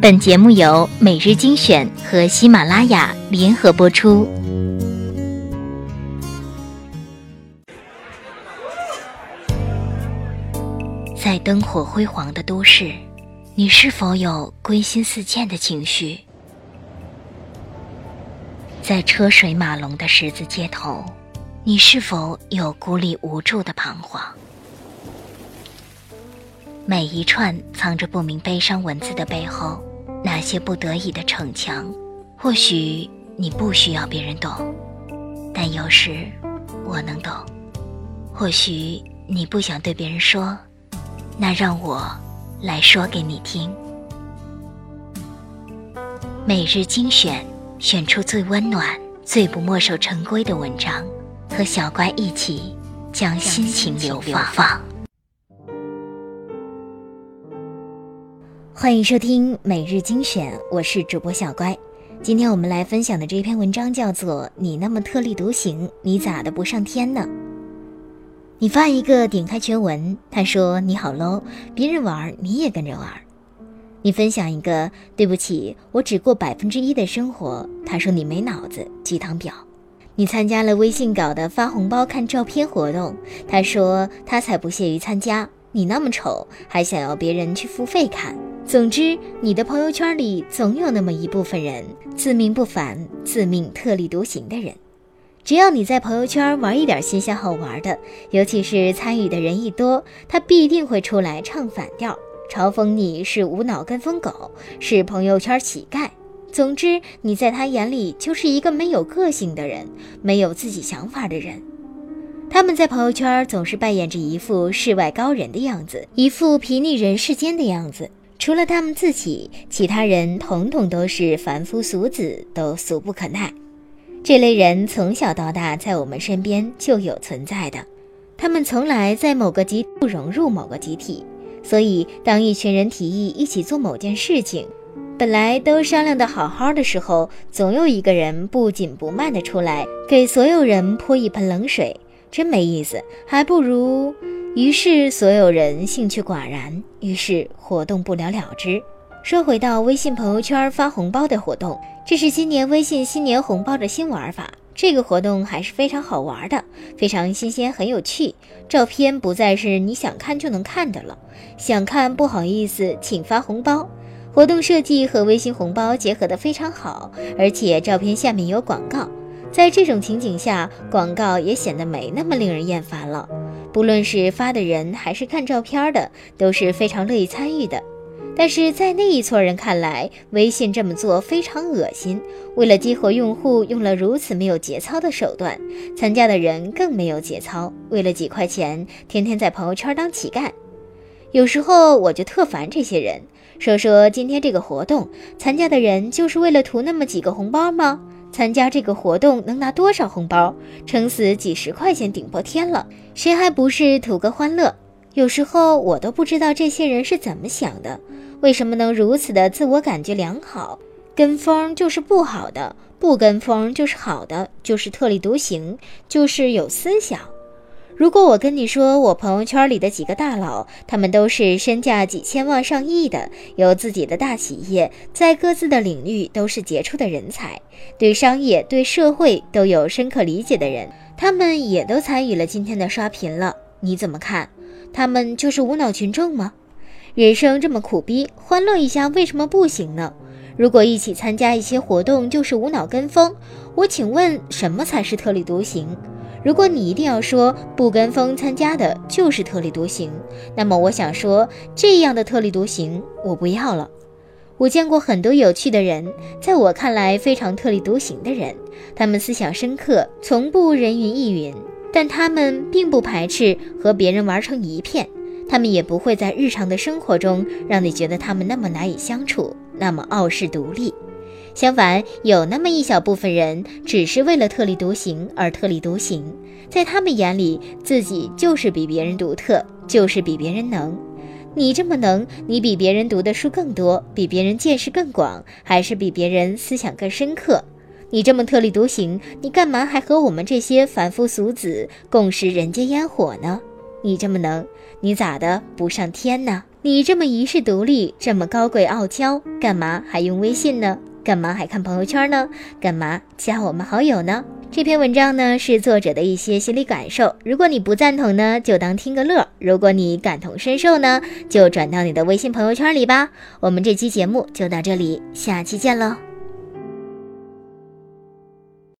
本节目由每日精选和喜马拉雅联合播出。在灯火辉煌的都市，你是否有归心似箭的情绪？在车水马龙的十字街头，你是否有孤立无助的彷徨？每一串藏着不明悲伤文字的背后，那些不得已的逞强，或许你不需要别人懂，但有时我能懂。或许你不想对别人说，那让我来说给你听。每日精选，选出最温暖、最不墨守成规的文章，和小乖一起将心情流放。欢迎收听每日精选，我是主播小乖。今天我们来分享的这篇文章叫做《你那么特立独行，你咋的不上天呢？》你发一个点开全文，他说你好 low，别人玩你也跟着玩。你分享一个对不起，我只过百分之一的生活，他说你没脑子，鸡汤婊。你参加了微信搞的发红包看照片活动，他说他才不屑于参加，你那么丑，还想要别人去付费看。总之，你的朋友圈里总有那么一部分人自命不凡、自命特立独行的人。只要你在朋友圈玩一点新鲜好玩的，尤其是参与的人一多，他必定会出来唱反调，嘲讽你是无脑跟风狗，是朋友圈乞丐。总之，你在他眼里就是一个没有个性的人，没有自己想法的人。他们在朋友圈总是扮演着一副世外高人的样子，一副睥睨人世间的样子。除了他们自己，其他人统统都是凡夫俗子，都俗不可耐。这类人从小到大在我们身边就有存在的，他们从来在某个集不融入某个集体，所以当一群人提议一起做某件事情，本来都商量的好好的时候，总有一个人不紧不慢的出来给所有人泼一盆冷水，真没意思，还不如。于是所有人兴趣寡然，于是活动不了了之。说回到微信朋友圈发红包的活动，这是今年微信新年红包的新玩法。这个活动还是非常好玩的，非常新鲜，很有趣。照片不再是你想看就能看的了，想看不好意思，请发红包。活动设计和微信红包结合得非常好，而且照片下面有广告。在这种情景下，广告也显得没那么令人厌烦了。不论是发的人还是看照片的，都是非常乐意参与的。但是在那一撮人看来，微信这么做非常恶心。为了激活用户，用了如此没有节操的手段，参加的人更没有节操。为了几块钱，天天在朋友圈当乞丐。有时候我就特烦这些人。说说今天这个活动，参加的人就是为了图那么几个红包吗？参加这个活动能拿多少红包？撑死几十块钱顶破天了，谁还不是图个欢乐？有时候我都不知道这些人是怎么想的，为什么能如此的自我感觉良好？跟风就是不好的，不跟风就是好的，就是特立独行，就是有思想。如果我跟你说，我朋友圈里的几个大佬，他们都是身价几千万上亿的，有自己的大企业，在各自的领域都是杰出的人才，对商业、对社会都有深刻理解的人，他们也都参与了今天的刷屏了，你怎么看？他们就是无脑群众吗？人生这么苦逼，欢乐一下为什么不行呢？如果一起参加一些活动就是无脑跟风，我请问什么才是特立独行？如果你一定要说不跟风参加的就是特立独行，那么我想说，这样的特立独行我不要了。我见过很多有趣的人，在我看来非常特立独行的人，他们思想深刻，从不人云亦云，但他们并不排斥和别人玩成一片，他们也不会在日常的生活中让你觉得他们那么难以相处，那么傲视独立。相反，有那么一小部分人，只是为了特立独行而特立独行，在他们眼里，自己就是比别人独特，就是比别人能。你这么能，你比别人读的书更多，比别人见识更广，还是比别人思想更深刻？你这么特立独行，你干嘛还和我们这些凡夫俗子共食人间烟火呢？你这么能，你咋的不上天呢？你这么一世独立，这么高贵傲娇，干嘛还用微信呢？干嘛还看朋友圈呢？干嘛加我们好友呢？这篇文章呢是作者的一些心理感受。如果你不赞同呢，就当听个乐；如果你感同身受呢，就转到你的微信朋友圈里吧。我们这期节目就到这里，下期见喽。